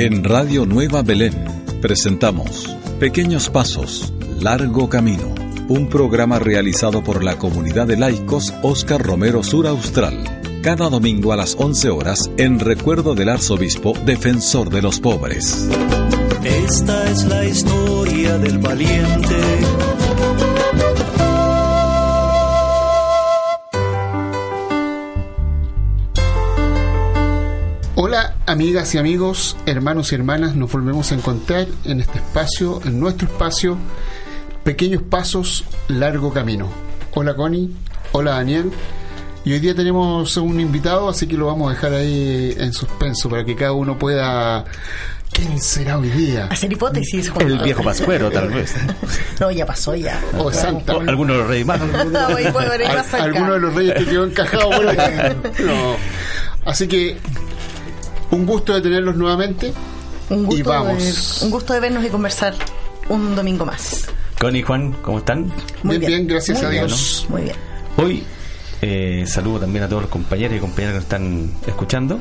En Radio Nueva Belén presentamos Pequeños Pasos, Largo Camino, un programa realizado por la comunidad de laicos Oscar Romero Sur Austral, cada domingo a las 11 horas en recuerdo del arzobispo defensor de los pobres. Esta es la historia del valiente. Amigas y amigos, hermanos y hermanas, nos volvemos a encontrar en este espacio, en nuestro espacio, Pequeños Pasos, Largo Camino. Hola Connie, hola Daniel, y hoy día tenemos un invitado, así que lo vamos a dejar ahí en suspenso para que cada uno pueda ¿Quién será hoy día? Hacer hipótesis. El viejo pascuero, tal vez. No, ya pasó ya. O oh, Santa. Alguno de los reyes más. Alguno de los reyes que quedó encajado por ahí. No. Así que un gusto de tenerlos nuevamente. Un gusto, y vamos. De, un gusto de vernos y conversar un domingo más. Connie y Juan, ¿cómo están? Muy bien, bien, gracias a Dios. Muy bien. Hoy eh, saludo también a todos los compañeros y compañeras que nos están escuchando.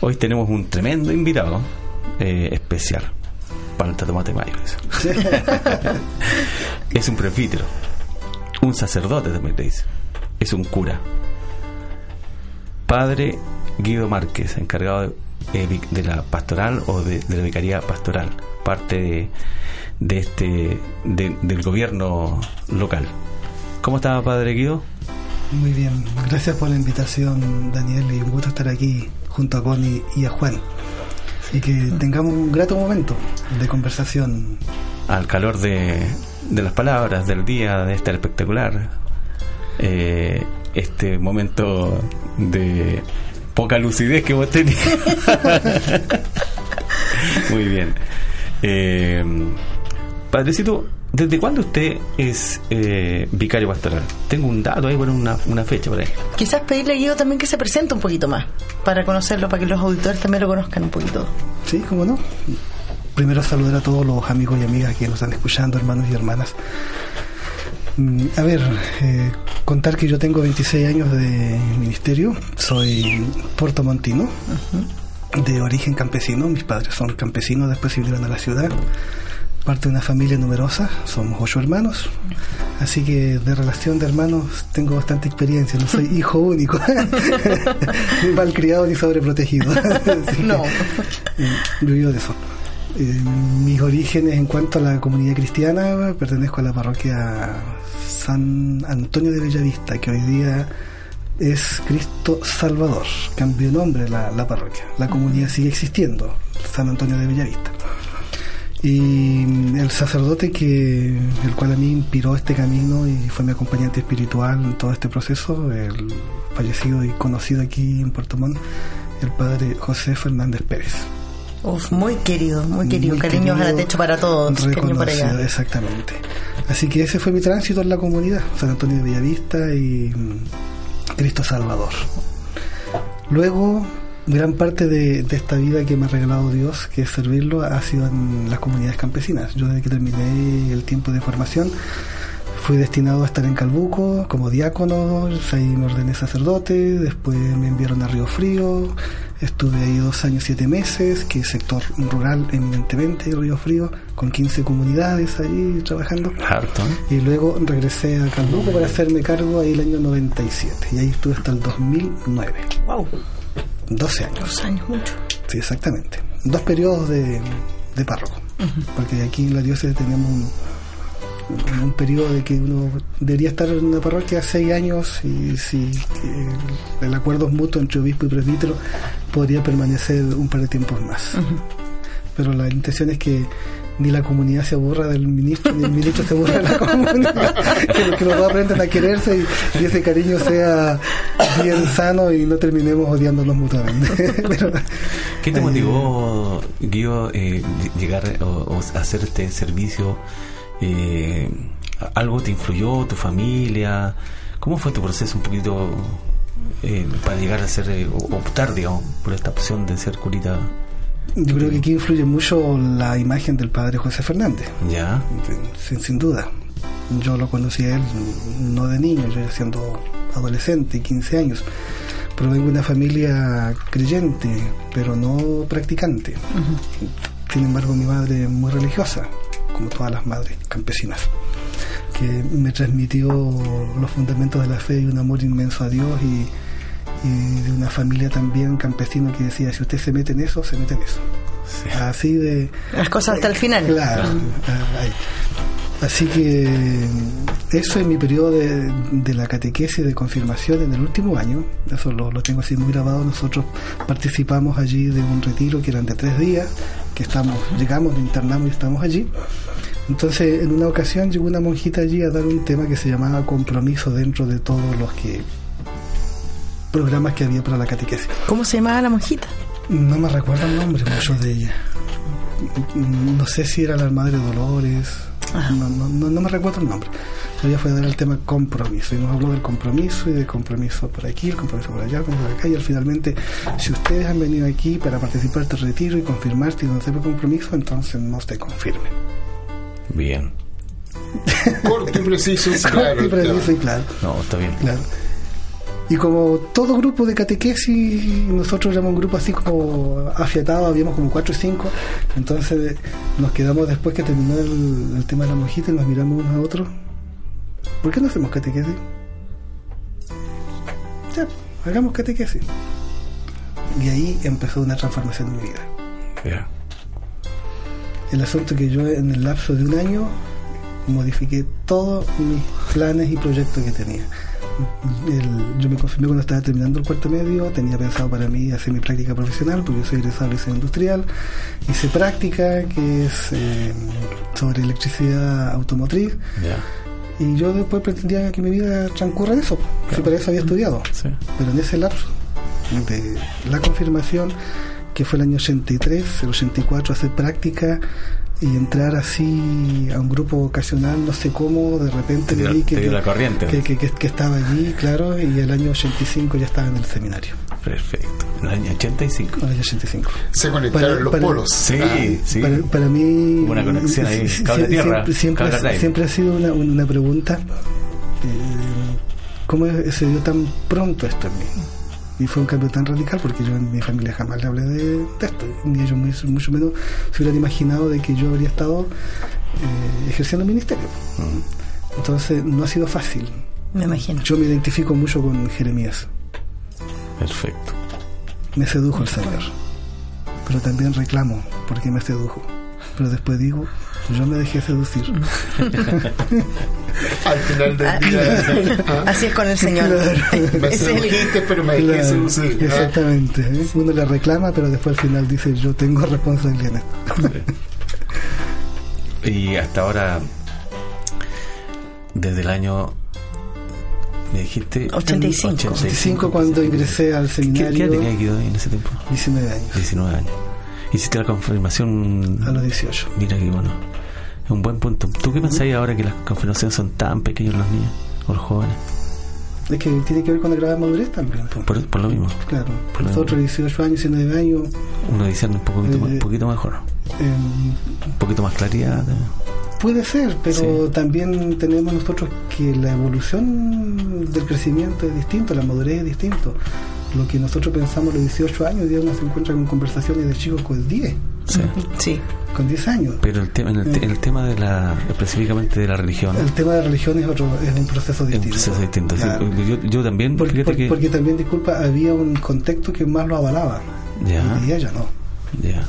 Hoy tenemos un tremendo invitado eh, especial para el tomate mayo. es un prefítero, un sacerdote también te dice, es un cura. Padre Guido Márquez, encargado de, de la pastoral o de, la vicaría pastoral, parte de, este del gobierno local. ¿Cómo está, Padre Guido? Muy bien, gracias por la invitación, Daniel, y un gusto estar aquí junto a Connie y a Juan y que tengamos un grato momento de conversación. Al calor de, de las palabras del día, de este espectacular, eh, este momento de poca lucidez que vos tenés. Muy bien. Eh, padrecito, ¿Desde cuándo usted es eh, vicario pastoral? Tengo un dato ahí, bueno, una, una fecha por ahí. Quizás pedirle a Guido también que se presente un poquito más, para conocerlo, para que los auditores también lo conozcan un poquito. Sí, cómo no. Primero saludar a todos los amigos y amigas que nos están escuchando, hermanos y hermanas. Mm, a ver, eh, contar que yo tengo 26 años de ministerio, soy puertomontino, de origen campesino, mis padres son campesinos, después se vinieron a la ciudad parte de una familia numerosa, somos ocho hermanos, así que de relación de hermanos tengo bastante experiencia, no soy hijo único, ni mal criado ni sobreprotegido. no. Vivo de eso. Eh, mis orígenes en cuanto a la comunidad cristiana, pertenezco a la parroquia San Antonio de Bellavista, que hoy día es Cristo Salvador. Cambió nombre la, la parroquia. La comunidad sigue existiendo, San Antonio de Bellavista. Y el sacerdote que el cual a mí inspiró este camino y fue mi acompañante espiritual en todo este proceso, el fallecido y conocido aquí en Puerto Montt, el padre José Fernández Pérez. Uf, muy querido, muy querido. Cariños al techo para todos. Cariño para allá. Exactamente. Así que ese fue mi tránsito en la comunidad, San Antonio de Bellavista y mm, Cristo Salvador. Luego gran parte de, esta vida que me ha regalado Dios, que es servirlo, ha sido en las comunidades campesinas. Yo desde que terminé el tiempo de formación fui destinado a estar en Calbuco como diácono, ahí me ordené sacerdote, después me enviaron a Río Frío, estuve ahí dos años, siete meses, que es sector rural eminentemente, Río Frío, con 15 comunidades ahí trabajando. Harto. Y luego regresé a Calbuco para hacerme cargo ahí el año 97, y ahí estuve hasta el 2009. ¡Wow! 12 años. Dos años, mucho. Sí, exactamente. Dos periodos de, de párroco. Porque aquí en la diócesis tenemos un, un, periodo de que uno debería estar en una parroquia seis años y si el acuerdo es mutuo entre obispo y presbítero podría permanecer un par de tiempos más. pero la intención es que ni la comunidad se aburra del ministro, ni el ministro se aburra de la comunidad, que, que los dos aprendan a quererse y, y ese cariño sea bien sano y no terminemos odiándonos mutuamente. Pero, ¿Qué te eh, motivó, Guido, eh, ll- llegar o, o hacer este servicio? Eh, ¿Algo te influyó, tu familia? ¿Cómo fue tu proceso un poquito eh, para llegar a ser, eh, o- optar, digamos, por esta opción de ser curita? Yo creo que aquí influye mucho la imagen del padre José Fernández, ¿Ya? sin, sin duda. Yo lo conocí a él no de niño, yo ya siendo adolescente, 15 años. Provengo de una familia creyente, pero no practicante. Sin embargo, mi madre es muy religiosa, como todas las madres campesinas, que me transmitió los fundamentos de la fe y un amor inmenso a Dios y, y de una familia también campesina que decía, si usted se mete en eso, se mete en eso. Sí. Así de... Las cosas hasta el final. Claro. ah, ahí. Así que eso en mi periodo de, de la catequesis de confirmación en el último año, eso lo, lo tengo así muy grabado, nosotros participamos allí de un retiro que eran de tres días, que estamos, llegamos, internamos y estamos allí. Entonces, en una ocasión llegó una monjita allí a dar un tema que se llamaba compromiso dentro de todos los que programas que había para la catequesis. ¿Cómo se llamaba la monjita? No me recuerdo el nombre mucho de ella. No sé si era la Madre Dolores. No, no, no, no me recuerdo el nombre. Pero ella fue a dar el tema compromiso. Y nos habló del compromiso y del compromiso por aquí, el compromiso por allá, el compromiso por acá. Y al finalmente, si ustedes han venido aquí para participar de este retiro y confirmarse y no hacer el compromiso, entonces no se confirmen. Bien. Corto y preciso, claro. y preciso y claro. No, está bien. Claro. Y como todo grupo de catequesis, nosotros éramos un grupo así como afiatado, habíamos como cuatro o cinco, entonces nos quedamos después que terminó el, el tema de la monjita y nos miramos unos a otros. ¿Por qué no hacemos catequesis? Ya, hagamos catequesis. Y ahí empezó una transformación en mi vida. Ya. El asunto que yo en el lapso de un año modifiqué todos mis planes y proyectos que tenía. El- yo me confirmé cuando estaba terminando el cuarto medio, tenía pensado para mí hacer mi práctica profesional, porque yo soy egresado de liceo industrial. Hice práctica, que es eh, sobre electricidad automotriz, Ya. Y yo después pretendía que mi vida transcurra en eso, si para eso había estudiado. Sí. Pero en ese lapso de la confirmación, que fue el año 83, el 84, hacer práctica y entrar así a un grupo vocacional, no sé cómo, de repente Te dio- vi que, que, que- que- que estaba allí, claro, y el año 85 ya estaba en el seminario, Perfecto. En el año 85. el año 85. Se conectaron Para- los para- polos. Sí, Ah, sí. Para, para mí. Una conexión ahí, cable sí, tierra, Siempre, siempre, cable ha- siempre ha sido una, una pregunta: eh, ¿cómo se dio tan pronto esto en mí? Y fue un cambio tan radical porque yo en mi familia jamás le hablé de, de esto, ni ellos mucho, mucho menos se hubieran imaginado de que yo habría estado eh, ejerciendo el ministerio. Entonces no ha sido fácil. Me imagino. Yo me identifico mucho con Jeremías. Perfecto. Me sedujo el Señor. Pero también reclamo porque me sedujo. Pero después digo, yo me dejé seducir. Al final del Ah, día. ah, Así es con el Señor. Me Es el- sedujiste, pero me dejé Claro, seducir. Exactamente. ¿eh? Uno le reclama, pero después al final dice, yo tengo responsabilidad. Y hasta ahora, desde el año. Me dijiste. 85. 85 cuando ingresé al ¿Qué, qué seminario, edad tenía Guido en ese tiempo? 19 años, 19 años. Hiciste la confirmación. a los 18. Mira que bueno. Es un buen punto. ¿Tú qué pensáis ahora que las confirmaciones son tan pequeños los niños o los jóvenes? Es que tiene que ver con la grado de madurez también. Por, por lo mismo. Claro, Por nosotros 18 años, 19 años, Uno discierne un poquito, Eh, un poquito mejor. eh, Un poquito más claridad. Puede ser, pero Sí. también tenemos nosotros que la evolución del crecimiento es distinto, la madurez es distinto. Lo que nosotros pensamos a los 18 años, hoy día uno se encuentra con conversaciones de chicos con 10, Sí. Sí. con 10 años. Pero el tema, en el, te- el tema de la, específicamente de la religión, El tema de religión es otro, es un proceso es un distinto. proceso distinto. sí. Yo, yo también, Porque, fíjate porque- que. porque también, disculpa, había un contexto que más lo avalaba. Ya. Y ella ya no. Ya.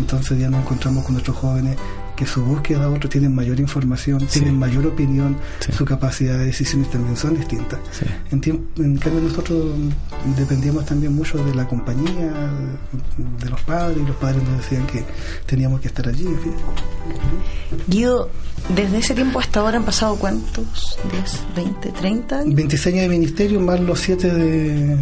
Entonces ya nos encontramos con nuestros jóvenes que su búsqueda otros tienen mayor información, Sí. tienen mayor opinión, Sí. su capacidad de decisiones también son distintas. Sí. En, en cambio nosotros dependíamos también mucho de la compañía, de los padres, y los padres nos decían que teníamos que estar allí. en fin. Guido, desde ese tiempo hasta ahora han pasado cuántos? ¿10, 20, 30 años? 26 años de ministerio más los 7 de...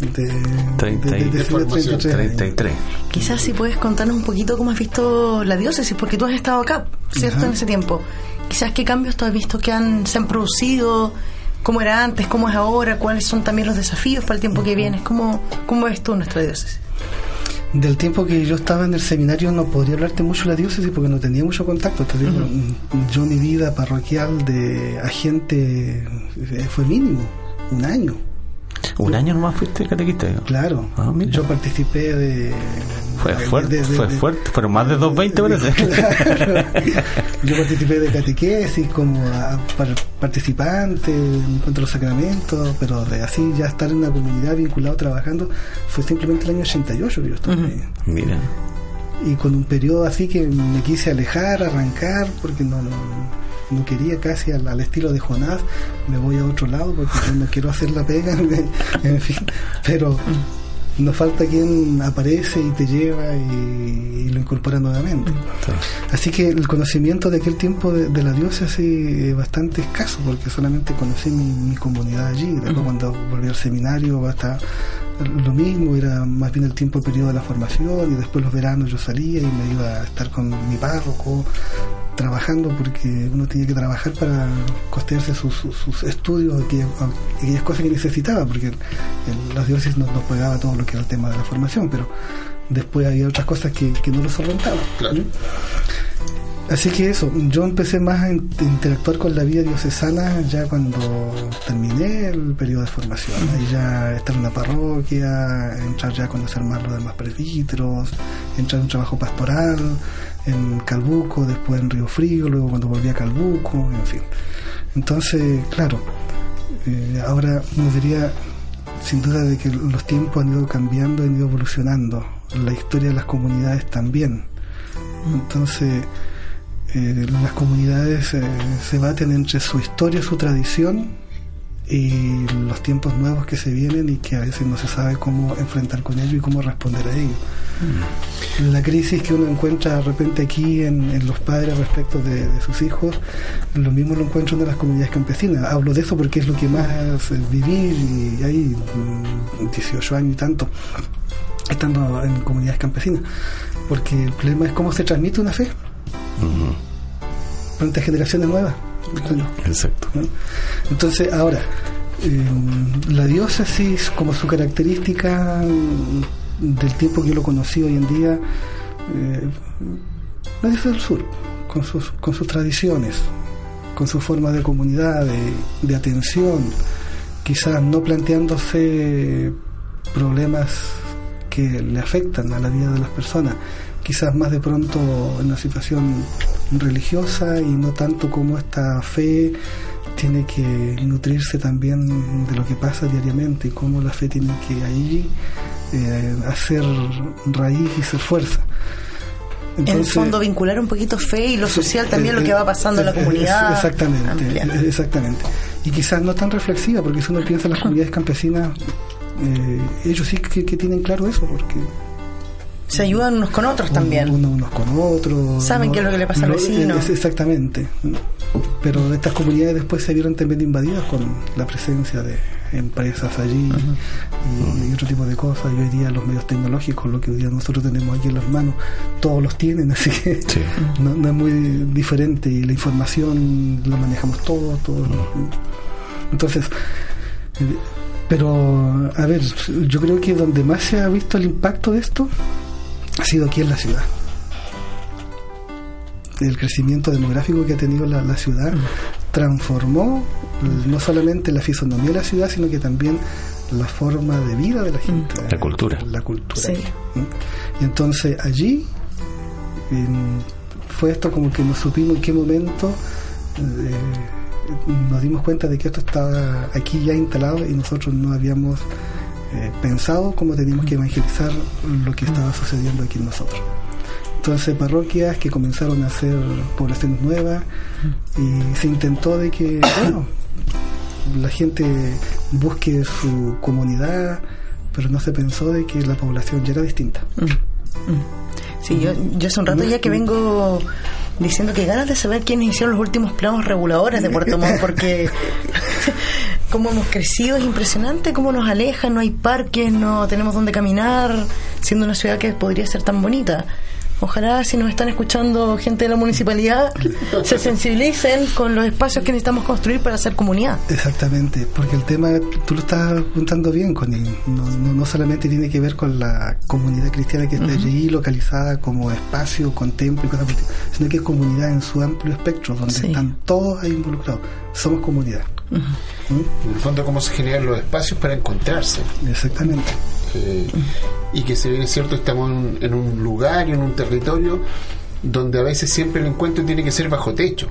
de, Treinta y- de- de- de formación. 33 años. 33. Quizás si puedes contarnos un poquito cómo has visto la diócesis, porque tú has estado acá, ¿cierto? Ajá. En ese tiempo. Quizás qué cambios tú has visto que han, se han producido, cómo era antes, cómo es ahora, cuáles son también los desafíos para el tiempo que viene. ¿Cómo, cómo ves tú nuestra diócesis? Del tiempo que yo estaba en el seminario no podría hablarte mucho de la diócesis porque no tenía mucho contacto. Te digo, Yo mi vida parroquial de agente eh, fue mínimo, un año. Un año nomás fuiste catequista. Claro, Ah, yo participé de... Fue fuerte, de- de- fue fuerte. Fueron más de 220 parece. Claro. Yo participé de catequesis como a- par- participante en cuanto a los sacramentos, pero de así ya estar en una comunidad vinculado trabajando fue simplemente el año 88 que yo estuve. Mira. y con un periodo así que me quise alejar, arrancar, porque no, no, no quería casi al, al estilo de Jonás, me voy a otro lado porque yo no quiero hacer la pega, en fin, pero nos falta quien aparece y te lleva y, y lo incorpora nuevamente. Sí. Así que el conocimiento de aquel tiempo de, de la diócesis es bastante escaso, porque solamente conocí mi, mi comunidad allí. Después, cuando volví al seminario, hasta lo mismo, era más bien el tiempo, el periodo de la formación, y después los veranos yo salía y me iba a estar con mi párroco trabajando porque uno tenía que trabajar para costearse sus, sus- sus estudios aquellas, aquellas cosas que necesitaba porque la diócesis nos, nos pagaba todo lo que era el tema de la formación pero después había otras cosas que, que no lo solventaban Claro. Así que eso, yo empecé más a in- interactuar con la vida diocesana ya cuando terminé el periodo de formación. Ahí ya estar en una parroquia, entrar ya a conocer más los demás presbíteros, entrar en un trabajo pastoral en Calbuco, después en Río Frío, luego cuando volví a Calbuco, en fin. Entonces, claro, eh, ahora uno diría sin duda de que los tiempos han ido cambiando, han ido evolucionando, la historia de las comunidades también. Entonces, eh, las comunidades eh, se baten entre su historia, su tradición y los tiempos nuevos que se vienen y que a veces no se sabe cómo enfrentar con ello y cómo responder a ello. La crisis que uno encuentra de repente aquí en, en los padres respecto de, de sus hijos, lo mismo lo encuentro en las comunidades campesinas. Hablo de eso porque es lo que más eh, viví y hay mm, 18 años y tanto estando en comunidades campesinas. Porque el problema es cómo se transmite una fe. Frente a generaciones nuevas. Exacto. ¿no? Entonces, ahora, eh, la diócesis, como su característica del tiempo que yo lo conocí hoy en día, eh, la diócesis del sur, con sus, con sus tradiciones, con su forma de comunidad, de, de atención, quizás no planteándose problemas que le afectan a la vida de las personas, quizás más de pronto en una situación religiosa y no tanto como esta fe tiene que nutrirse también de lo que pasa diariamente y cómo la fe tiene que ahí eh, hacer raíz y ser fuerza. en el Entonces, fondo, vincular un poquito fe y lo social también, eh, lo que va pasando en la comunidad. Exactamente, exactamente. Y quizás no tan reflexiva, porque si uno piensa en las comunidades campesinas, eh, ellos sí que, que tienen claro eso, porque Se ayudan unos con otros también. uno- unos con otros. Saben qué es lo que le pasa al Lo- vecino. es- exactamente. Pero estas comunidades después se vieron también invadidas con la presencia de empresas allí y, y otro tipo de cosas. Y hoy día los medios tecnológicos, lo que hoy día nosotros tenemos aquí en las manos, todos los tienen, así que Sí. no, no es muy diferente y la información la manejamos todos, todos. Entonces, eh, pero a ver, yo creo que donde más se ha visto el impacto de esto ha sido aquí en la ciudad. El crecimiento demográfico que ha tenido la, la ciudad transformó eh, no solamente la fisonomía de la ciudad, sino que también la forma de vida de la gente. La cultura. La cultura. Sí. ¿Mm? Y entonces allí fue esto como que no supimos en qué momento eh, nos dimos cuenta de que esto estaba aquí ya instalado y nosotros no habíamos eh, pensado cómo teníamos que evangelizar lo que estaba sucediendo aquí en nosotros. entonces parroquias que comenzaron a hacer poblaciones nuevas y se intentó de que, bueno, la gente busque su comunidad, pero no se pensó de que la población ya era distinta. Sí, yo, yo hace un rato ya que vengo diciendo que ganas de saber quiénes hicieron los últimos planos reguladores de Puerto Montt, porque cómo hemos crecido es impresionante, cómo nos alejan, no hay parques, no tenemos dónde caminar, siendo una ciudad que podría ser tan bonita. Ojalá si nos están escuchando gente de la municipalidad se sensibilicen con los espacios que necesitamos construir para hacer comunidad. Exactamente, porque el tema, tú lo estás apuntando bien, Connie, no, no, no solamente tiene que ver con la comunidad cristiana que está allí localizada como espacio, con templo y cosas sino que es comunidad en su amplio espectro, donde Sí. están todos ahí involucrados. Somos comunidad. ¿Mm? En el fondo, cómo se generan los espacios para encontrarse. Exactamente. Eh, y que si bien es cierto, estamos en un, en un lugar y en un territorio donde a veces siempre el encuentro tiene que ser bajo techo.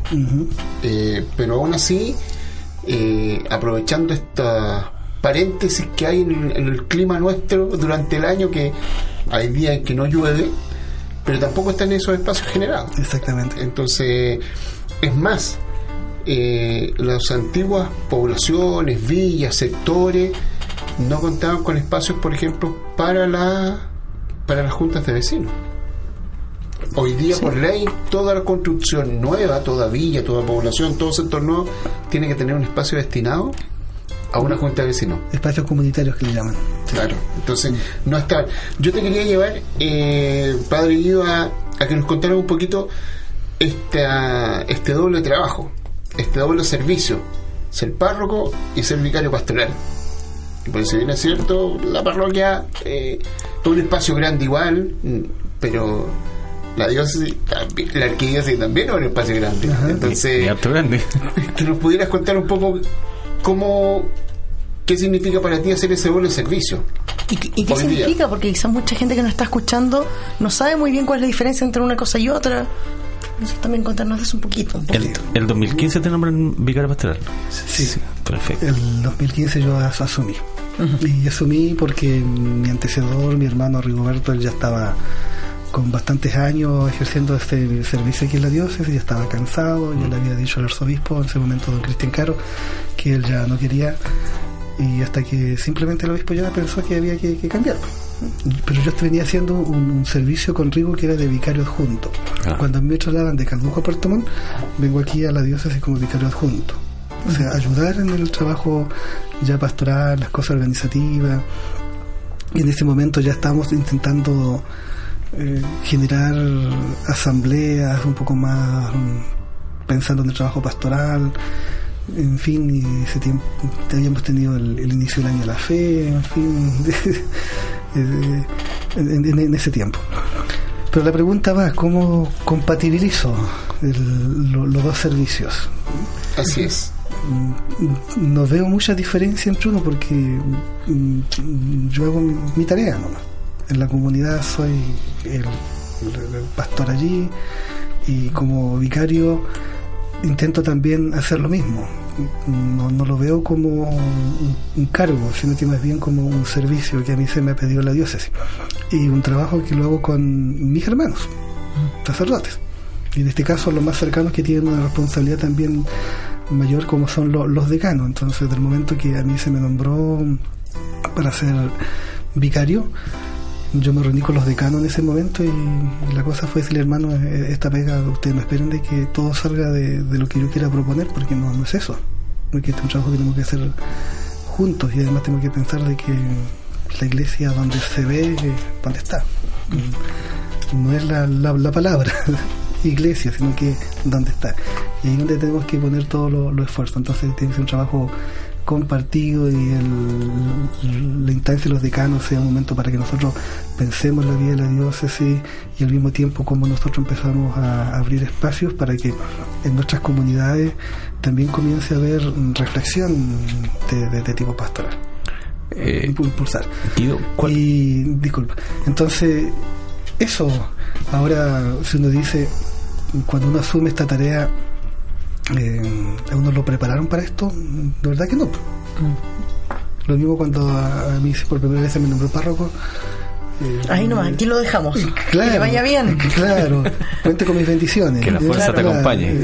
Eh, pero aún así, eh, aprovechando esta paréntesis que hay en, en el clima nuestro durante el año, que hay días en que no llueve, pero tampoco están esos espacios generados. Exactamente. Entonces, es más, eh, las antiguas poblaciones, villas, sectores, no contaban con espacios, por ejemplo, para la para las juntas de vecinos. Hoy día, por ley, toda la construcción nueva, toda villa, toda población, todo sector nuevo, tiene que tener un espacio destinado a una junta de vecinos. Espacios comunitarios que le llaman. Claro, entonces no está. Yo te quería llevar, eh, Padre Guido, a, a que nos contara un poquito esta, este doble trabajo, este doble servicio, ser párroco y ser vicario pastoral. Y por si bien es cierto, la parroquia eh, es un espacio grande igual, pero la diócesis, también- la arquidiócesis también es un espacio grande. Ajá. Entonces, Y harto grande. que nos pudieras contar un poco cómo, qué significa para ti hacer ese doble servicio. ¿Y, qué- y qué Hoy día. significa? Porque quizás mucha gente que nos está escuchando no sabe muy bien cuál es la diferencia entre una cosa y otra. Entonces también contarnos de eso un poquito. un El, poquito. el 2015 te nombran vicario pastoral. Sí. Perfecto. El 2015 yo as- asumí. Y asumí porque mi antecedor, mi hermano Rigoberto, él ya estaba con bastantes años ejerciendo este servicio aquí en la diócesis, ya estaba cansado, yo le había dicho al arzobispo en ese momento, don Cristian Caro, que él ya no quería, y hasta que simplemente el obispo ya pensó que había que, que cambiar. Pero yo venía haciendo un, un servicio con Rigo que era de vicario adjunto. Ah. Cuando a mí me trasladan de Calbuco a Puerto Montt, vengo aquí a la diócesis como vicario adjunto. O sea, ayudar en el trabajo ya pastoral, las cosas organizativas. Y en ese momento ya estábamos intentando eh, generar asambleas un poco más mm, pensando en el trabajo pastoral. En fin, ese tiempo habíamos tenido el, el inicio del año de la fe, en fin, en, en- en ese tiempo. Pero la pregunta va, ¿cómo compatibilizo el- lo- los dos servicios? Así es. Mm, no veo mucha diferencia entre uno porque mm, yo hago mi, mi tarea nomás. En la comunidad soy el pastor allí y como vicario intento también hacer lo mismo. No, lo veo como un, cargo, sino que más bien como un servicio que a mí se me ha pedido la diócesis. Y un trabajo que lo hago con mis hermanos, sacerdotes. Y en este caso los más cercanos que tienen una responsabilidad también mayor como son lo- los decanos. Entonces, del momento que a mí se me nombró para ser vicario, yo me reuní con los decanos en ese momento y, la cosa fue decirle, hermano, eh, esta pega, ustedes no esperen de que todo salga de, de lo que yo quiera proponer, porque no, no es eso. Porque este es un trabajo que tenemos que hacer juntos y además tengo que pensar de que la iglesia donde se ve, donde está. No es la, la, la palabra iglesia, sino que donde está. Y ahí es donde tenemos que poner todos los los esfuerzos. Entonces tiene que ser un trabajo compartido y el, la instancia de los decanos sea un momento para que nosotros pensemos la vida de la diócesis y al mismo tiempo como nosotros empezamos a abrir espacios para que en nuestras comunidades también comience a haber reflexión de, de- de tipo pastoral. Eh, Impu- impulsar. ¿cuál- Y, disculpa, entonces, eso, ahora, si uno dice, cuando uno asume esta tarea, eh, ¿a uno lo prepararon para esto? De verdad que no. Lo mismo cuando a, a mí por primera vez se me nombró párroco, Eh, Ahí nomás, aquí lo dejamos. Claro, que le vaya bien. Claro, cuente con mis bendiciones. Que la fuerza te acompañe. Eh,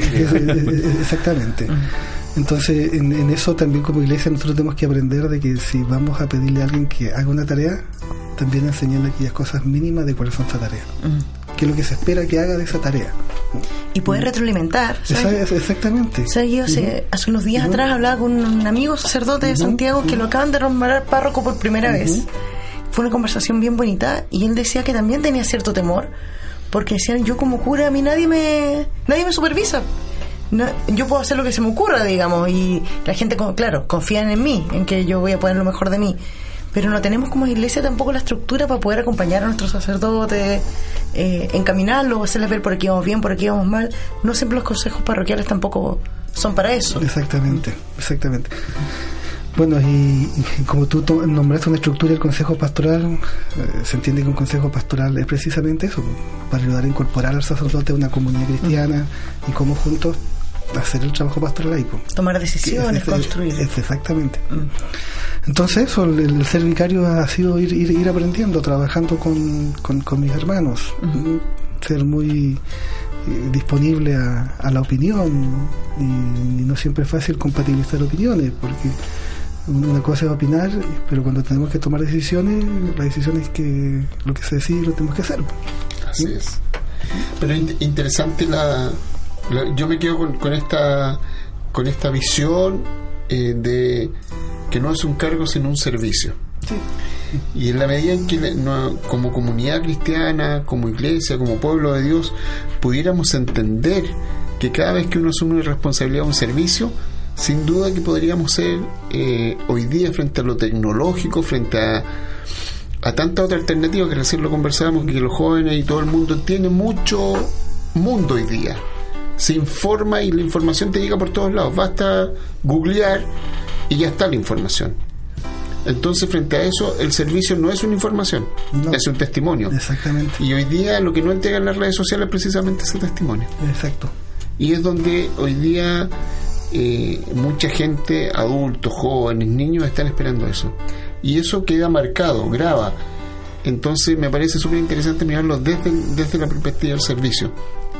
es- exactamente. Entonces, en, en eso también como iglesia nosotros tenemos que aprender de que si vamos a pedirle a alguien que haga una tarea, también enseñarle aquellas cosas mínimas de cuáles son esa tarea. ¿Qué es lo que se espera que haga de esa tarea? Y poder retroalimentar. ¿sabes? Esa es- exactamente. ¿Sabes? Yo hace, hace unos días atrás hablaba con un amigo sacerdote de Santiago que lo acaban de nombrar párroco por primera vez. Fue una conversación bien bonita y él decía que también tenía cierto temor porque decían yo como cura a mí nadie me nadie me supervisa. No, yo puedo hacer lo que se me ocurra, digamos, y la gente, claro, confían en mí, en que yo voy a poner lo mejor de mí. Pero no tenemos como iglesia tampoco la estructura para poder acompañar a nuestros sacerdotes, eh, encaminarlos, hacerles ver por aquí vamos bien, por aquí vamos mal. No siempre los consejos parroquiales tampoco son para eso. Exactamente, exactamente. Bueno, y, como tú nombraste una estructura del Consejo Pastoral, eh, se entiende que un Consejo Pastoral es precisamente eso, para ayudar a incorporar al sacerdote a una comunidad cristiana y cómo juntos hacer el trabajo pastoral ahí. pues. Tomar decisiones, Es- es- construir. es- exactamente. Entonces eso, el, el ser vicario ha sido ir, ir, ir aprendiendo, trabajando con, con, con mis hermanos, ser muy eh, disponible a, a la opinión y, y no siempre es fácil compatibilizar opiniones porque una cosa es opinar, pero cuando tenemos que tomar decisiones, la decisión es que lo que se decide lo tenemos que hacer. Así es. Pero in- interesante la- yo me quedo con, con esta con esta visión eh, de que no es un cargo sino un servicio. Y en la medida en que no- como comunidad cristiana, como iglesia, como pueblo de Dios, pudiéramos entender que cada vez que uno asume una responsabilidad un servicio, sin duda que podríamos ser eh, hoy día frente a lo tecnológico, frente a, a tanta otra alternativa que recién lo conversábamos, que los jóvenes y todo el mundo tiene mucho mundo hoy día. Se informa y la información te llega por todos lados. Basta googlear y ya está la información. Entonces, frente a eso, el servicio no es una información, No. es un testimonio. Exactamente, Y hoy día lo que no entregan las redes sociales es precisamente ese testimonio. exacto. Y es donde hoy día eh, mucha gente, adultos, jóvenes, niños, están esperando eso. Y eso queda marcado, graba. Entonces me parece súper interesante mirarlo desde, desde la perspectiva del servicio.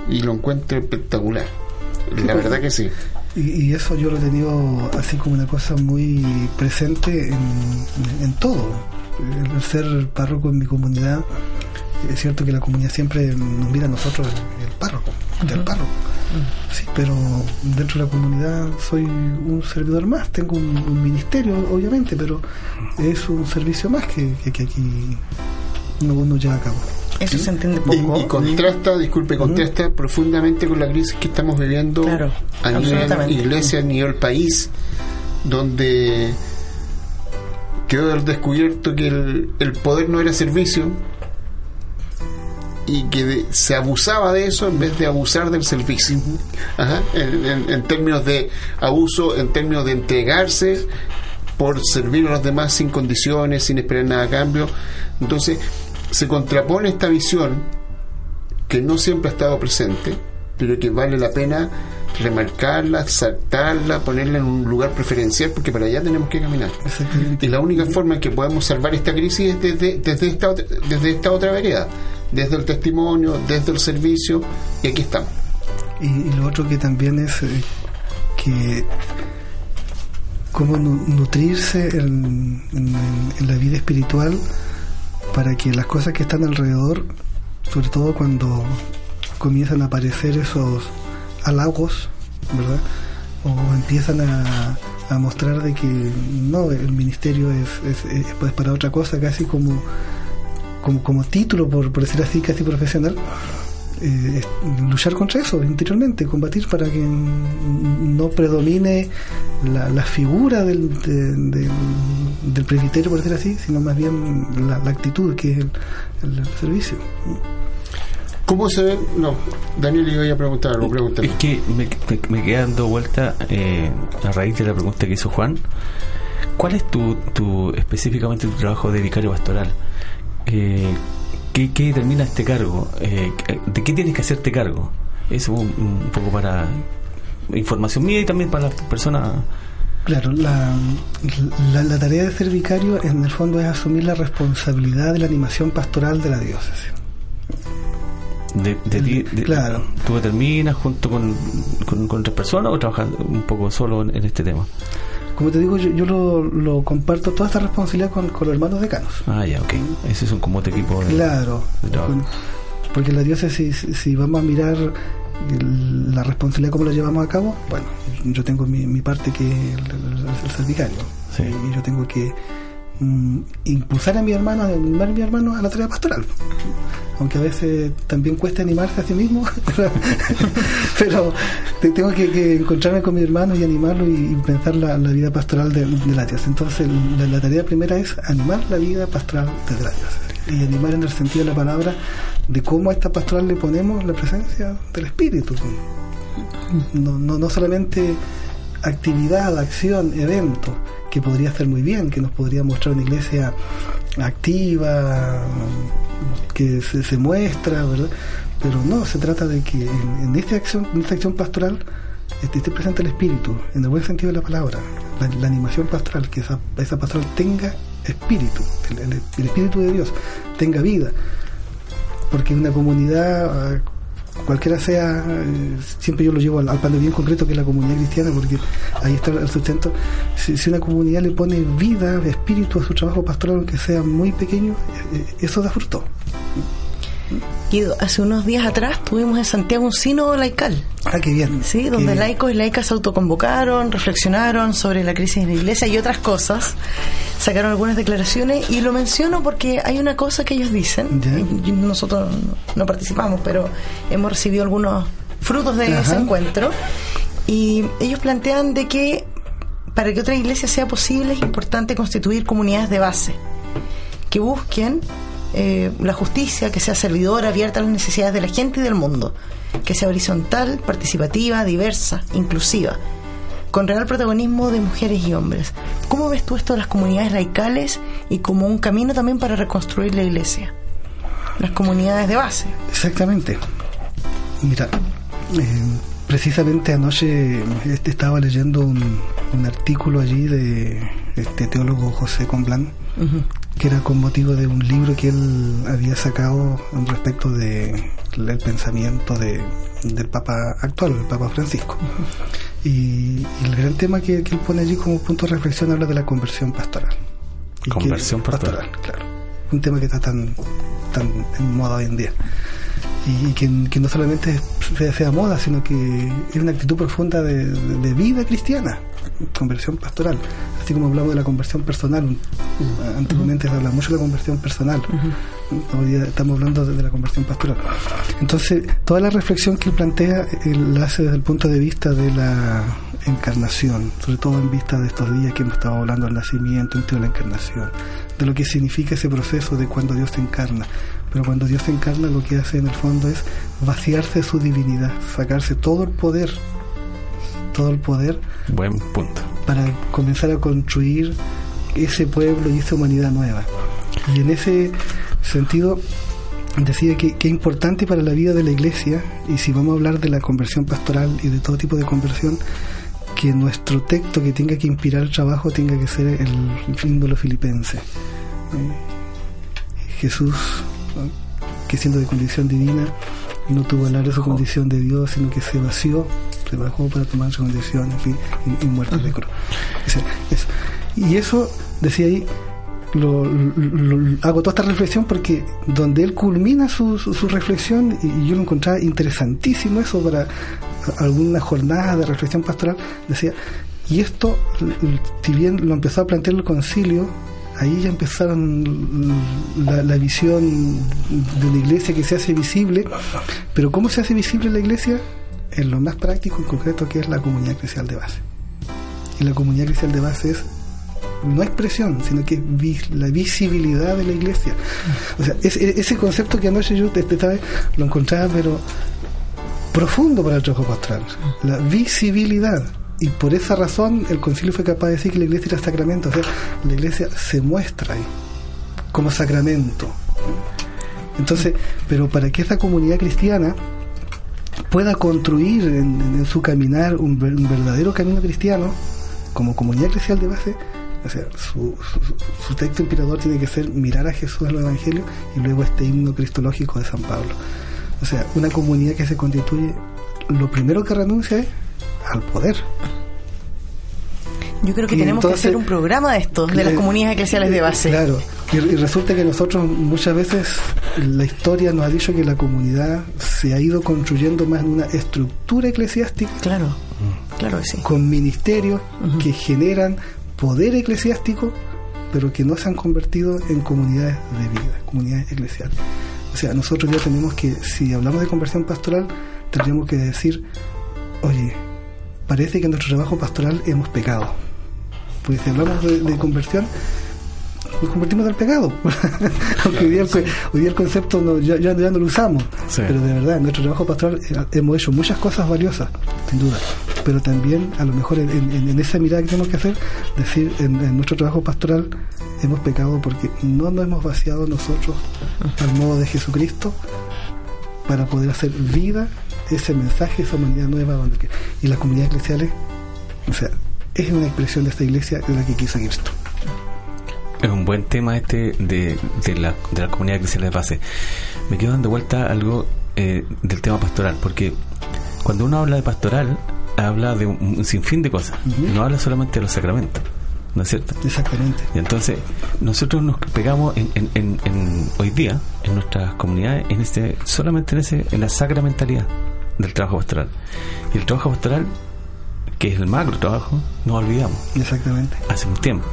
Y lo encuentro espectacular. La verdad que sí. Y, y eso yo lo he tenido así como una cosa muy presente en, en todo. El, ser párroco en mi comunidad, es cierto que la comunidad siempre nos mira a nosotros el, párroco, del párroco. Sí, pero dentro de la comunidad soy un servidor más, tengo un, un ministerio obviamente, pero es un servicio más que, que, que aquí uno, uno lleva a cabo. Eso se entiende poco. y contrasta, disculpe, contrasta profundamente con la crisis que estamos viviendo Claro, a nivel iglesia, a nivel país, donde quedó descubierto que el, el poder no era servicio y que de- se abusaba de eso en vez de abusar del servicio. Ajá, en, en- en términos de abuso, en términos de entregarse por servir a los demás sin condiciones, sin esperar nada a cambio. Entonces, se contrapone esta visión que no siempre ha estado presente, pero que vale la pena remarcarla, saltarla, ponerla en un lugar preferencial, porque para allá tenemos que caminar. Y la única forma en que podemos salvar esta crisis es desde, desde, esta, otra, desde esta otra vereda, desde el testimonio, desde el servicio, y aquí estamos. Y, y lo otro que también es eh, que cómo nu- nutrirse en, en- en la vida espiritual para que las cosas que están alrededor, sobre todo cuando comienzan a aparecer esos halagos, ¿verdad? O empiezan a, mostrar de que no, el ministerio es, es, es- es para otra cosa, casi como, como, como título, por decir así, casi profesional eh, luchar contra eso interiormente, combatir para que no predomine la, la figura del, de- del, del presbiterio, por decir así, sino más bien la, la actitud que es el, servicio. ¿Cómo se ven? No, Daniel iba a preguntar algo, pregúntame. Es que me, me, me queda dando vuelta eh, a raíz de la pregunta que hizo Juan. ¿Cuál es tu, tu específicamente tu trabajo de vicario pastoral? Eh, ¿qué, ¿Qué determina este cargo? Eh, ¿De qué tienes que hacerte cargo? Es un, un poco para información mía y también para las personas Claro, la, la, la tarea de ser vicario en el fondo es asumir la responsabilidad de la animación pastoral de la diócesis. De, de de- Claro. ¿Tú determinas junto con, con, con otras personas o trabajas un poco solo en, en este tema? Como te digo, yo, yo lo, lo comparto toda esta responsabilidad con, con los hermanos decanos. Ah, ya, ok. Ese es un como equipo de, Claro, de trabajo. con- porque la diócesis, si, si vamos a mirar el- la responsabilidad cómo la llevamos a cabo, bueno, yo tengo mi, mi parte que es el, el- el ser vicario. Sí. Y yo tengo que mm, impulsar a mi hermano, animar a mi hermano a la tarea pastoral. Aunque a veces también cuesta animarse a sí mismo, pero te- tengo que, encontrarme con mi hermano y animarlo y, pensar la, vida pastoral de, de la. Entonces, la, tarea primera es animar la vida pastoral de la. Y animar en el sentido de la palabra de cómo a esta pastoral le ponemos la presencia del Espíritu. No, no, no solamente actividad, acción, evento, que podría hacer muy bien, que nos podría mostrar una iglesia activa, que se, muestra, ¿verdad? Pero no, se trata de que en, esta acción, en esta acción pastoral esté, esté presente el espíritu, en el buen sentido de la palabra, la, animación pastoral, que esa, pastoral tenga espíritu, el, el- espíritu de Dios, tenga vida, porque una comunidad, eh, cualquiera sea, eh, siempre yo lo llevo al, al plano bien concreto que es la comunidad cristiana, porque ahí está el sustento. Si, una comunidad le pone vida, espíritu a su trabajo pastoral, aunque sea muy pequeño, eh, eso da fruto. Guido, hace unos días atrás tuvimos en Santiago un sínodo laical, Ah, qué bien. ¿sí? donde laicos y laicas se autoconvocaron, reflexionaron sobre la crisis en la iglesia y otras cosas, sacaron algunas declaraciones y lo menciono porque hay una cosa que ellos dicen, y nosotros no, participamos, pero hemos recibido algunos frutos de ese encuentro. Y ellos plantean de que para que otra iglesia sea posible es importante constituir comunidades de base que busquen eh, la justicia, que sea servidora, abierta a las necesidades de la gente y del mundo, que sea horizontal, participativa, diversa, inclusiva, con real protagonismo de mujeres y hombres. ¿Cómo ves tú esto de las comunidades laicales y como un camino también para reconstruir la iglesia? Las comunidades de base. Exactamente. Mira, eh, precisamente anoche este, estaba leyendo un, un artículo allí de este teólogo José Comblán, que era con motivo de un libro que él había sacado respecto de el pensamiento de, del Papa actual, el Papa Francisco. y, y el gran tema que, que él pone allí como punto de reflexión habla de la conversión pastoral. Y que- Conversión pastoral. claro. Un tema que está tan, tan en moda hoy en día. Y, y que, que no solamente sea, sea moda, sino que es una actitud profunda de, de- de vida cristiana, conversión pastoral. Así como hablamos de la conversión personal, un- antiguamente se habla mucho de la conversión personal, hoy día estamos hablando de, de la conversión pastoral. Entonces, toda la reflexión que él plantea, él la hace desde el punto de vista de la encarnación, sobre todo en vista de estos días que hemos estado hablando del nacimiento, entre la encarnación, de lo que significa ese proceso de cuando Dios se encarna. Pero cuando Dios se encarna lo que hace en el fondo es vaciarse de su divinidad, sacarse todo el poder, todo el poder Buen punto. para comenzar a construir ese pueblo y esa humanidad nueva. Y en ese sentido decía que, que es importante para la vida de la iglesia, y si vamos a hablar de la conversión pastoral y de todo tipo de conversión, que nuestro texto que tenga que inspirar el trabajo tenga que ser el símbolo filipense. Eh, Jesús, ¿no? que siendo de condición divina, no tuvo hablar de su condición de Dios, sino que se vació, para tomar su condición, en fin, y, y muerte de cruz. Ese- eso. Y eso, decía ahí, lo, lo- lo- hago toda esta reflexión porque donde él culmina su, su, su reflexión, y, yo lo encontraba interesantísimo eso para alguna jornada de reflexión pastoral, decía, y esto, si bien lo empezó a plantear el concilio, ahí ya empezaron la, la visión de la iglesia que se hace visible, pero ¿cómo se hace visible la iglesia? En lo más práctico y concreto que es la comunidad cristiana de base. Y la comunidad cristiana de base es no expresión, sino que la visibilidad de la iglesia. O sea, es- es- ese concepto que anoche yo te estaba- lo encontraba, pero profundo para el trabajo pastoral, la visibilidad. Y por esa razón el concilio fue capaz de decir que la iglesia era sacramento, o sea, la iglesia se muestra ahí como sacramento. Entonces, pero para que esa comunidad cristiana pueda construir en, en su caminar un, ver- un verdadero camino cristiano, como comunidad eclesial de base, o sea, su, su, su texto inspirador tiene que ser mirar a Jesús en el Evangelio y luego este himno cristológico de San Pablo. O sea, una comunidad que se constituye, lo primero que renuncia es al poder. Yo creo que Y tenemos entonces- que hacer un programa de estos, de las Claro. comunidades eclesiales de base. Claro, y, y resulta que nosotros muchas veces la historia nos ha dicho que la comunidad se ha ido construyendo más en una estructura eclesiástica Claro, claro que sí. con ministerios que generan poder eclesiástico, pero que no se han convertido en comunidades de vida, comunidades eclesiales. O sea, nosotros ya tenemos que, si hablamos de conversión pastoral, tendríamos que decir, oye, parece que en nuestro trabajo pastoral hemos pecado. Pues si hablamos de, de conversión, nos convertimos del pecado. Aunque hoy día, el, co- hoy día el concepto no, ya, ya- ya no lo usamos. Sí. Pero de verdad, en nuestro trabajo pastoral eh, hemos hecho muchas cosas valiosas, sin duda. Pero también, a lo mejor, en, en- en esa mirada que tenemos que hacer, decir, en, en nuestro trabajo pastoral hemos pecado porque no nos hemos vaciado nosotros al modo de Jesucristo para poder hacer vida ese mensaje, esa humanidad nueva. Donde, y las comunidades eclesiales, o sea, es una expresión de esta iglesia de la que quiso Cristo. Es un buen tema este de, de, la, de la comunidad eclesial de base. Me quedo dando vuelta algo eh, del tema pastoral, porque cuando uno habla de pastoral, habla de un, un sinfín de cosas. No habla solamente de los sacramentos, ¿no es cierto? Exactamente. Y entonces nosotros nos pegamos en, en- en- en- hoy día en nuestras comunidades en este solamente en ese en la sacramentalidad del trabajo pastoral y el trabajo pastoral que es el macro trabajo nos olvidamos Exactamente. hace un tiempo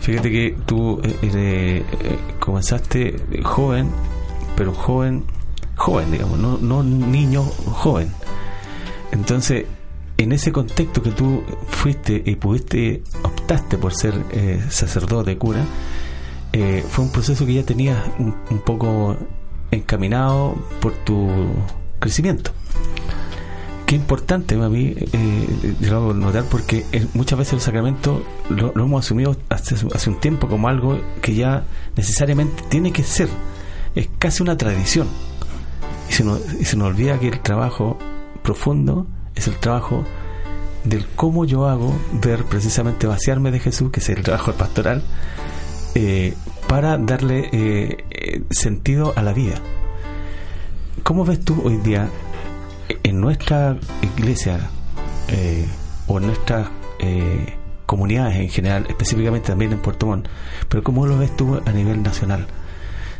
fíjate que tú eh, eh, eh, comenzaste joven pero joven joven digamos no, no niño joven. Entonces en ese contexto que tú fuiste y pudiste optaste por ser eh, sacerdote cura eh, fue un proceso que ya tenías un poco encaminado por tu crecimiento Qué importante a mí, eh, yo hago notar porque eh, muchas veces el sacramento lo, hemos asumido hace, un tiempo como algo que ya necesariamente tiene que ser. Es casi una tradición. Y se nos, olvida que el trabajo profundo es el trabajo del cómo yo hago ver precisamente vaciarme de Jesús, que es el trabajo pastoral, eh, para darle eh, eh, sentido a la vida. ¿Cómo ves tú hoy día en nuestra iglesia eh, o en nuestras eh, comunidades en general, específicamente también en Puerto Montt, pero cómo lo ves tú a nivel nacional?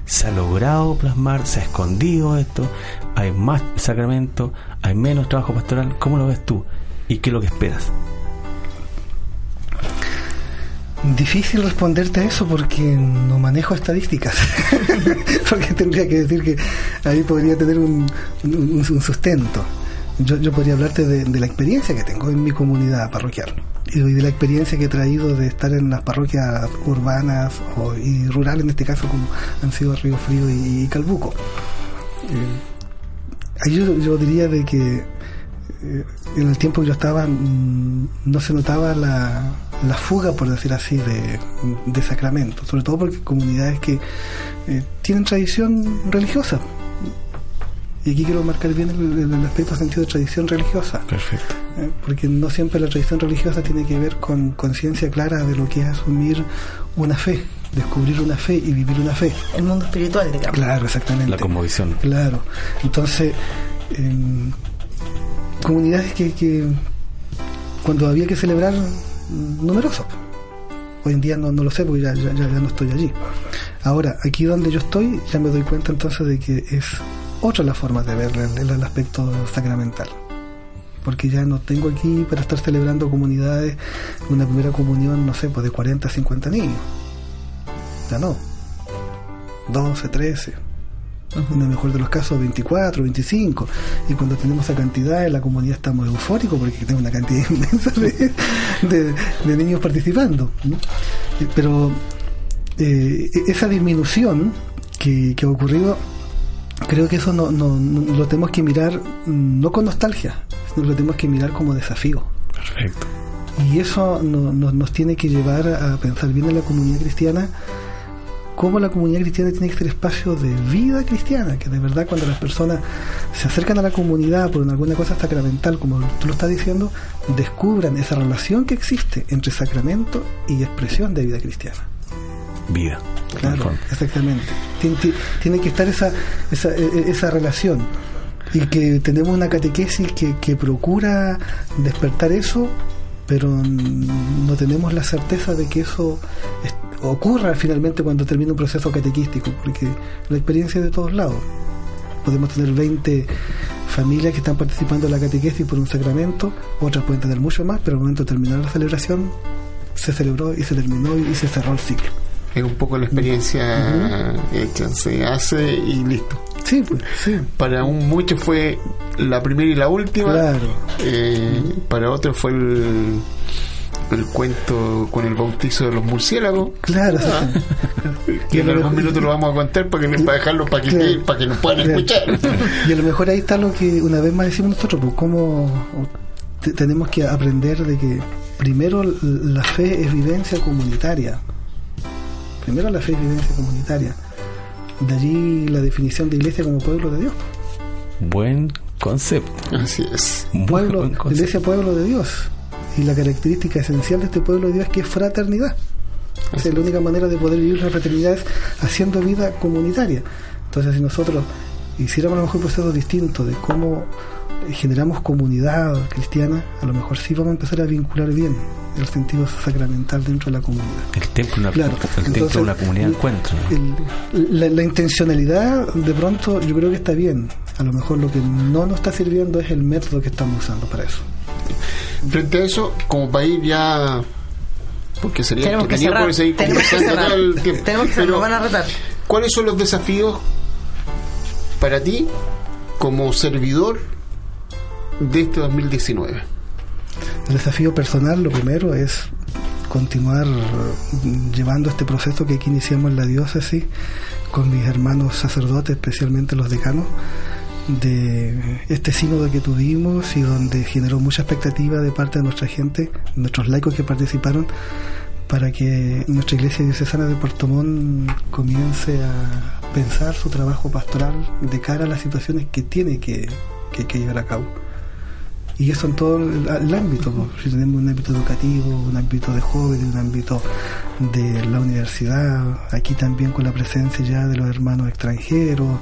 ¿Se ha logrado plasmar? ¿Se ha escondido esto? ¿Hay más sacramento? ¿Hay menos trabajo pastoral? ¿Cómo lo ves tú? ¿Y qué es lo que esperas? Difícil responderte a eso porque no manejo estadísticas. porque tendría que decir que ahí podría tener un, sustento. Yo, yo podría hablarte de, la experiencia que tengo en mi comunidad parroquial y de la experiencia que he traído de estar en las parroquias urbanas o, y rurales, en este caso, como han sido Río Frío y, Calbuco. Eh, yo, yo diría de que eh, en el tiempo que yo estaba mm, no se notaba la, la fuga, por decir así, de, de sacramentos, sobre todo porque comunidades que eh, tienen tradición religiosa. Y aquí quiero marcar bien el, aspecto sentido de tradición religiosa, Perfecto. ¿eh? porque no siempre la tradición religiosa tiene que ver con conciencia clara de lo que es asumir una fe, descubrir una fe y vivir una fe. El mundo espiritual, digamos. Claro, exactamente. La conmovisión. Claro. Entonces, em, comunidades que, que cuando había que celebrar, numerosos. Hoy en día no, no lo sé porque ya, ya, ya no estoy allí. Ahora, aquí donde yo estoy, ya me doy cuenta entonces de que es otra la forma de ver el, el aspecto sacramental. Porque ya no tengo aquí para estar celebrando comunidades, una primera comunión, no sé, pues de 40 a 50 niños. Ya no. 12, 13 en el mejor de los casos 24, 25 y cuando tenemos esa cantidad en la comunidad estamos eufóricos porque tenemos una cantidad inmensa de, de- de niños participando ¿no? Eh, pero eh, esa disminución que, que ha ocurrido creo que eso no, no- no- lo tenemos que mirar mm, no con nostalgia sino lo tenemos que mirar como desafío Perfecto. y eso no- no- nos tiene que llevar a pensar bien en la comunidad cristiana cómo la comunidad cristiana tiene que ser espacio de vida cristiana, que de verdad cuando las personas se acercan a la comunidad por alguna cosa sacramental, como tú lo estás diciendo, descubran esa relación que existe entre sacramento y expresión de vida cristiana. Vida. Claro, exactamente. Tiene, tiene, que estar esa, esa, e, e, esa relación y que tenemos una catequesis que, que procura despertar eso pero no tenemos la certeza de que eso ocurra finalmente cuando termina un proceso catequístico, porque la experiencia es de todos lados. Podemos tener 20 familias que están participando en la catequesis por un sacramento, otras pueden tener mucho más, pero al momento de terminar la celebración se celebró y se terminó y se cerró el ciclo. Es un poco la experiencia hecha, se hace y listo. Sí, pues, sí. Para un mucho fue la primera y la última. Claro. Eh, para otros fue el, el cuento con el bautizo de los murciélagos. Claro. Ah. que en algún minuto lo vamos a contar para, que, para dejarlo para que, para que nos puedan escuchar. Y a lo mejor ahí está lo que una vez más decimos nosotros, pues cómo tenemos que aprender de que primero la fe es vivencia comunitaria. Primero la fe es vivencia comunitaria. De allí la definición de iglesia como pueblo de Dios. Buen concepto. Así es. Pueblo, iglesia pueblo de Dios. Y la característica esencial de este pueblo de Dios es que es fraternidad. es la única manera de poder vivir la fraternidad es haciendo vida comunitaria. Entonces, si nosotros hiciéramos a lo mejor procesos distintos de cómo generamos comunidad cristiana, a lo mejor sí vamos a empezar a vincular bien el sentido sacramental dentro de la comunidad. El templo, una, claro. el templo de una comunidad encuentro. la, la, intencionalidad, de pronto, yo creo que está bien. A lo mejor lo que no nos está sirviendo es el método que estamos usando para eso. Frente a eso, como país ya. Porque sería tenemos que, cerrar. seguir tenemos que cerrar. El tiempo. Tenemos que cerrar, van a retar. ¿Cuáles son los desafíos para ti como servidor de este 2019? El desafío personal, lo primero, es continuar llevando este proceso que aquí iniciamos en la diócesis con mis hermanos sacerdotes, especialmente los decanos, de este sínodo que tuvimos y donde generó mucha expectativa de parte de nuestra gente, nuestros laicos que participaron, para que nuestra iglesia diocesana de Puerto Montt comience a pensar su trabajo pastoral de cara a las situaciones que tiene que, que llevar a cabo. Y eso en todo el, ámbito, si tenemos un ámbito educativo, un ámbito de jóvenes, un ámbito de la universidad, aquí también con la presencia ya de los hermanos extranjeros,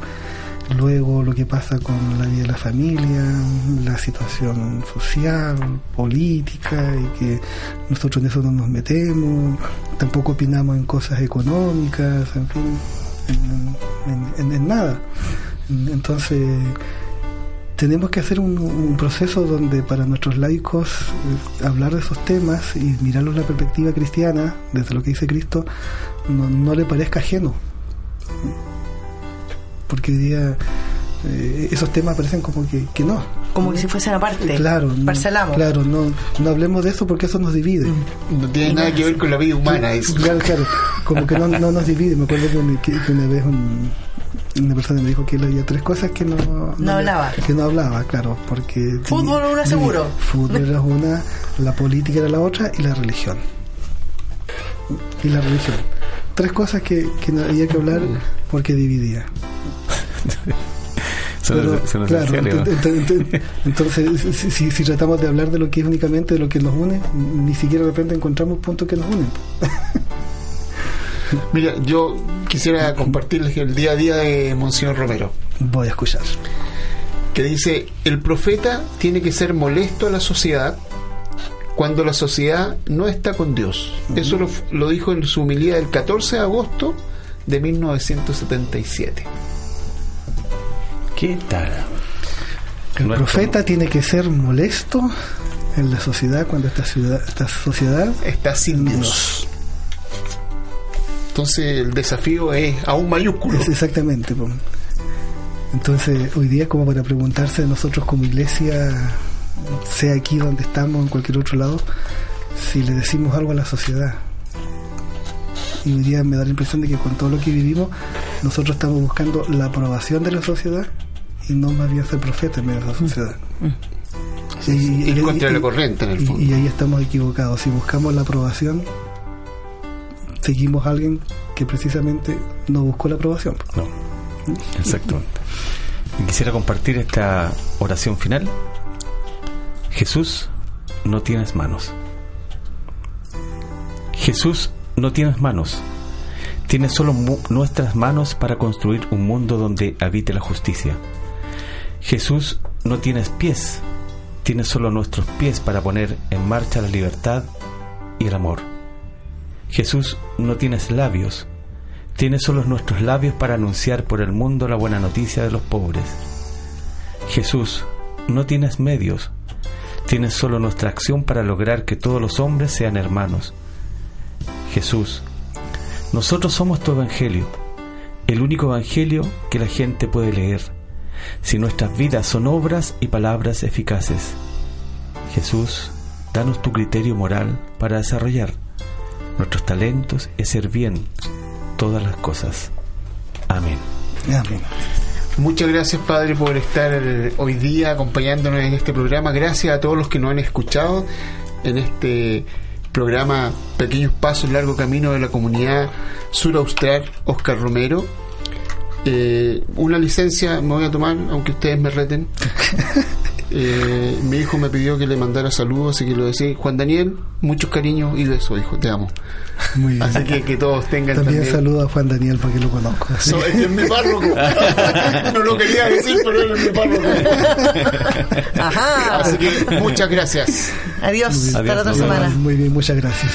luego lo que pasa con la vida de la familia, la situación social, política, y que nosotros en eso no nos metemos, tampoco opinamos en cosas económicas, en fin, en, nada. Entonces, tenemos que hacer un, proceso donde para nuestros laicos eh, hablar de esos temas y mirarlos la perspectiva cristiana, desde lo que dice Cristo, no, le parezca ajeno. Porque hoy día eh, esos temas parecen como que, que no. Como que si fuesen aparte. Claro. Parcelamos. Claro, no, no hablemos de eso porque eso nos divide. No tiene nada que ver con la vida humana. Eso. Claro, claro. Como que no, no nos divide. Me acuerdo que, que una vez un una persona me dijo que él había tres cosas que no, no, hablaba. Que no hablaba, claro, porque... Fútbol era una seguro. Fútbol era una, la política era la otra y la religión. Y la religión. Tres cosas que, que no había que hablar porque dividía. Pero, claro, entonces, si, si, tratamos de hablar de lo que es únicamente de lo que nos une, ni siquiera de repente encontramos puntos que nos unen. Mira, yo quisiera compartirles el día a día de Monseñor Romero. Voy a escuchar. Que dice, el profeta tiene que ser molesto a la sociedad cuando la sociedad no está con Dios. Eso lo, dijo en su humilía del 14 de agosto de 1977. ¿Qué tal? El profeta tiene que ser molesto en la sociedad cuando esta, ciudad, esta sociedad está sin Dios. Entonces el desafío es aún mayúsculo. exactamente. Entonces hoy día como para preguntarse nosotros como iglesia, sea aquí donde estamos, en cualquier otro lado, si le decimos algo a la sociedad. Y hoy día me da la impresión de que con todo lo que vivimos, nosotros estamos buscando la aprobación de la sociedad y no más bien ser profeta en medio de la sociedad. y, contra la corriente en el fondo. Y, ahí estamos equivocados. Si buscamos la aprobación, seguimos a alguien que precisamente no buscó la aprobación. No, exactamente. Y quisiera compartir esta oración final. Jesús, no tienes manos. Jesús, no tienes manos. Tienes solo nuestras manos para construir un mundo donde habite la justicia. Jesús, no tienes pies. Tienes solo nuestros pies para poner en marcha la libertad y el amor. Jesús, no tienes labios. Tienes solo nuestros labios para anunciar por el mundo la buena noticia de los pobres. Jesús, no tienes medios. Tienes solo nuestra acción para lograr que todos los hombres sean hermanos. Jesús, nosotros somos tu evangelio, el único evangelio que la gente puede leer, si nuestras vidas son obras y palabras eficaces. Jesús, danos tu criterio moral para desarrollar nuestros talentos y hacer bien todas las cosas. Amén. Amén. Muchas gracias, Padre, por estar hoy día acompañándonos en este programa. Gracias a todos los que nos han escuchado en este programa Pequeños Pasos, Largo Camino de la Comunidad Sur Austral, Oscar Romero. Eh, una licencia me voy a tomar, aunque ustedes me reten. Eh, mi hijo me pidió que le mandara saludos, así que lo decía. Juan Daniel, muchos cariños y besos, hijo, te amo. Muy bien. Así que que todos tengan también. También saludo a Juan Daniel para que lo conozca. es que es mi párroco. no lo quería decir, pero él es mi párroco. Ajá. Así que muchas gracias. Adiós. Hasta la otra semana. Muy bien, muchas gracias.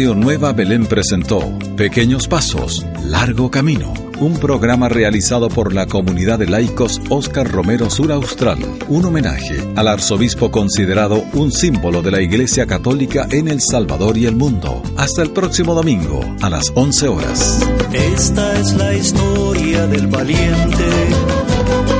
Radio Nueva Belén presentó Pequeños Pasos, Largo Camino, un programa realizado por la comunidad de laicos Oscar Romero Sur Austral, un homenaje al arzobispo considerado un símbolo de la Iglesia Católica en El Salvador y el mundo. Hasta el próximo domingo a las 11 horas. Esta es la historia del valiente.